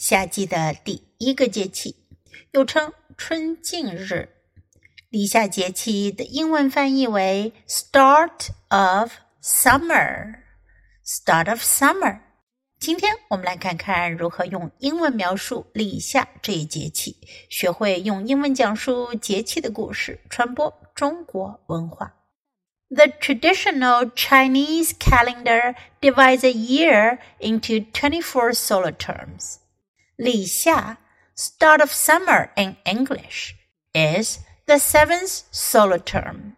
夏季的第一个节气，又称春尽日。立夏节气的英文翻译为 “Start of Summer”。Start of Summer。今天我们来看看如何用英文描述立夏这一节气，学会用英文讲述节气的故事，传播中国文化。The traditional Chinese calendar divides a year into twenty-four solar terms. 立夏, start of summer in English, is the seventh solar term.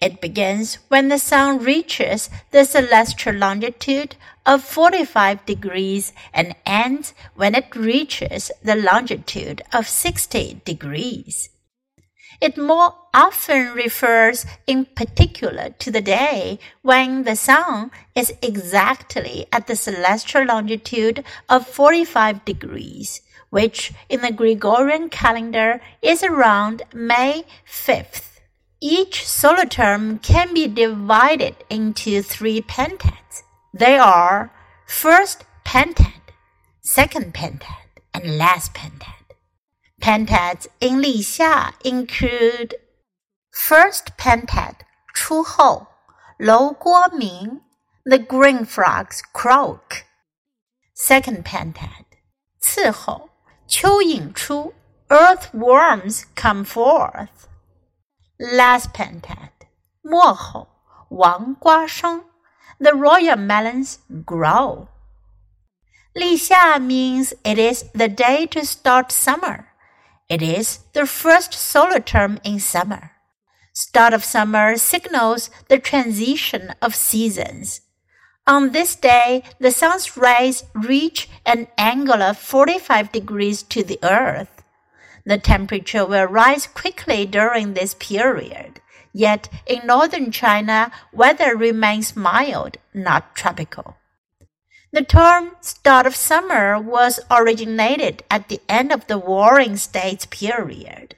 It begins when the sun reaches the celestial longitude of 45 degrees and ends when it reaches the longitude of 60 degrees. It more often refers in particular to the day when the sun is exactly at the celestial longitude of 45 degrees, which in the Gregorian calendar is around May 5th. Each solar term can be divided into three pentads. They are first pentad, second pentad, and last pentad. Pentads in 立夏 include first pentad 初候蝼蝈鸣 the green frogs croak. Second pentad 次候蚯蚓出 earthworms come forth. Last pentad 末候王瓜生 the royal melons grow. Li Xia means it is the day to start summer. It is the first solar term in summer. Start of summer signals the transition of seasons. On this day, the sun's rays reach an angle of 45 degrees to the earth. The temperature will rise quickly during this period. Yet in northern China, weather remains mild, not tropical. The term start of summer was originated at the end of the Warring States period.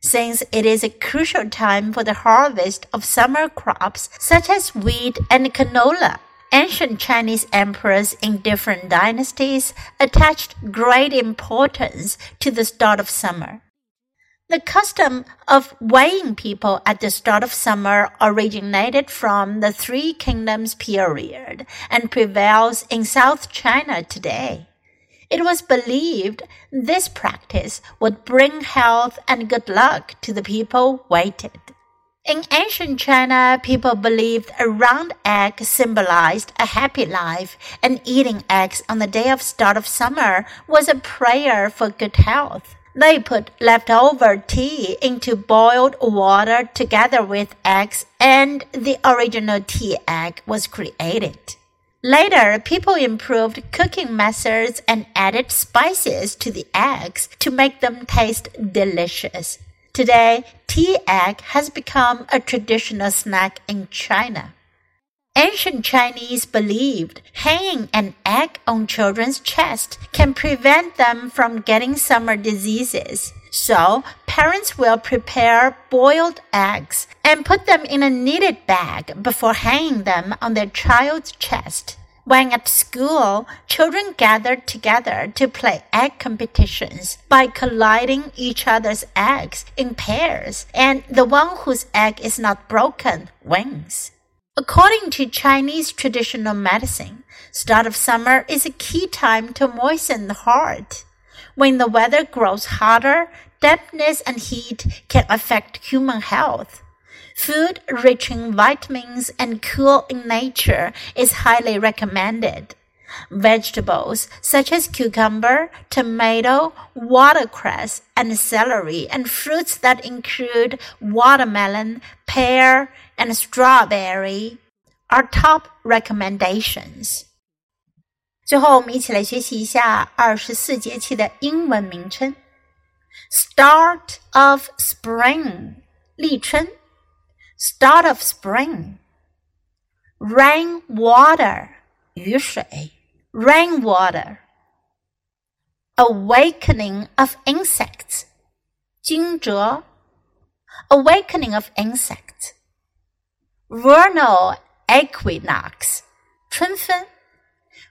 Since it is a crucial time for the harvest of summer crops such as wheat and canola, ancient Chinese emperors in different dynasties attached great importance to the start of summer. The custom of weighing people at the start of summer originated from the Three Kingdoms period and prevails in South China today. It was believed this practice would bring health and good luck to the people weighted. In ancient China, people believed a round egg symbolized a happy life, and eating eggs on the day of start of summer was a prayer for good health. They put leftover tea into boiled water together with eggs, and the original tea egg was created. Later, people improved cooking methods and added spices to the eggs to make them taste delicious. Today, tea egg has become a traditional snack in China. Ancient Chinese believed hanging an egg on children's chest can prevent them from getting summer diseases. So, parents will prepare boiled eggs and put them in a knitted bag before hanging them on their child's chest. When at school, children gathered together to play egg competitions by colliding each other's eggs in pairs, and the one whose egg is not broken wins. According to Chinese traditional medicine, start of summer is a key time to moisten the heart. When the weather grows hotter, dampness and heat can affect human health. Food rich in vitamins and cool in nature is highly recommended. Vegetables such as cucumber, tomato, watercress, and celery, and fruits that include watermelon, pear, and strawberry are top recommendations. 最后，我们一起来学习一下二十四节气的英文名称：Start of Spring，立春；Start of Spring，Rain Water，雨水；Rain Water，Awakening of Insects，惊蛰；Awakening of vernal equinox，春分。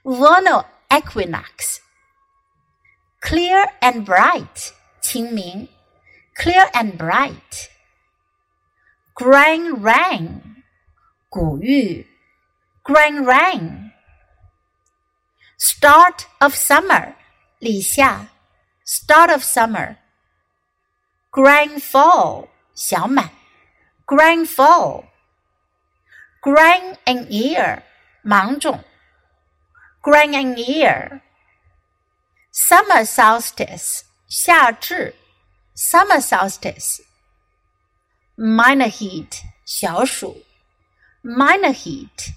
；vernal equinox，clear and bright，清明。；clear and bright，grain rain，谷雨。；grain rain，start of summer，立夏。；start of summer，grain full，小满。；grain full。Grain and ear, 芒种 Grand and year. Summer solstice, 夏至 summer solstice. Minor heat, 小暑 minor heat.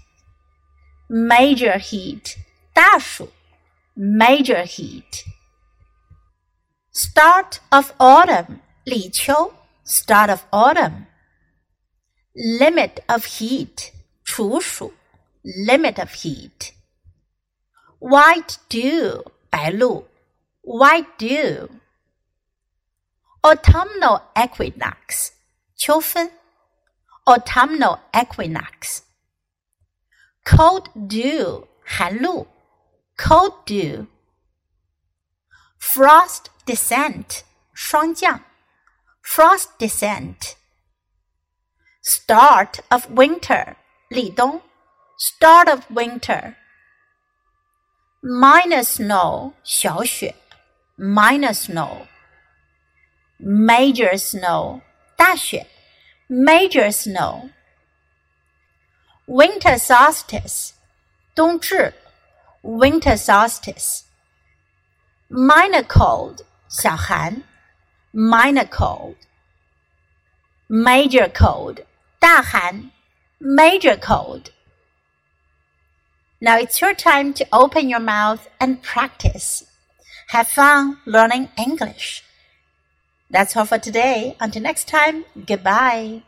Major heat, 大暑 major heat. Start of autumn, 立秋 start of autumn. Limit of heat, 处暑 limit of heat white dew 白露，white dew。autumnal equinox 秋分，autumnal equinox。cold dew 寒露，cold dew。frost descent 霜降，frost descent。 Start of winter, 立冬。Start of winter. minor snow, Minor snow. Major snow, 大雪。Major snow. Winter solstice, 冬至。Winter solstice. Minor cold, 小寒。Minor cold. Major cold. 大寒，major cold。now it's your time to open your mouth and practice. Have fun learning English. That's all for today. Until next time, goodbye.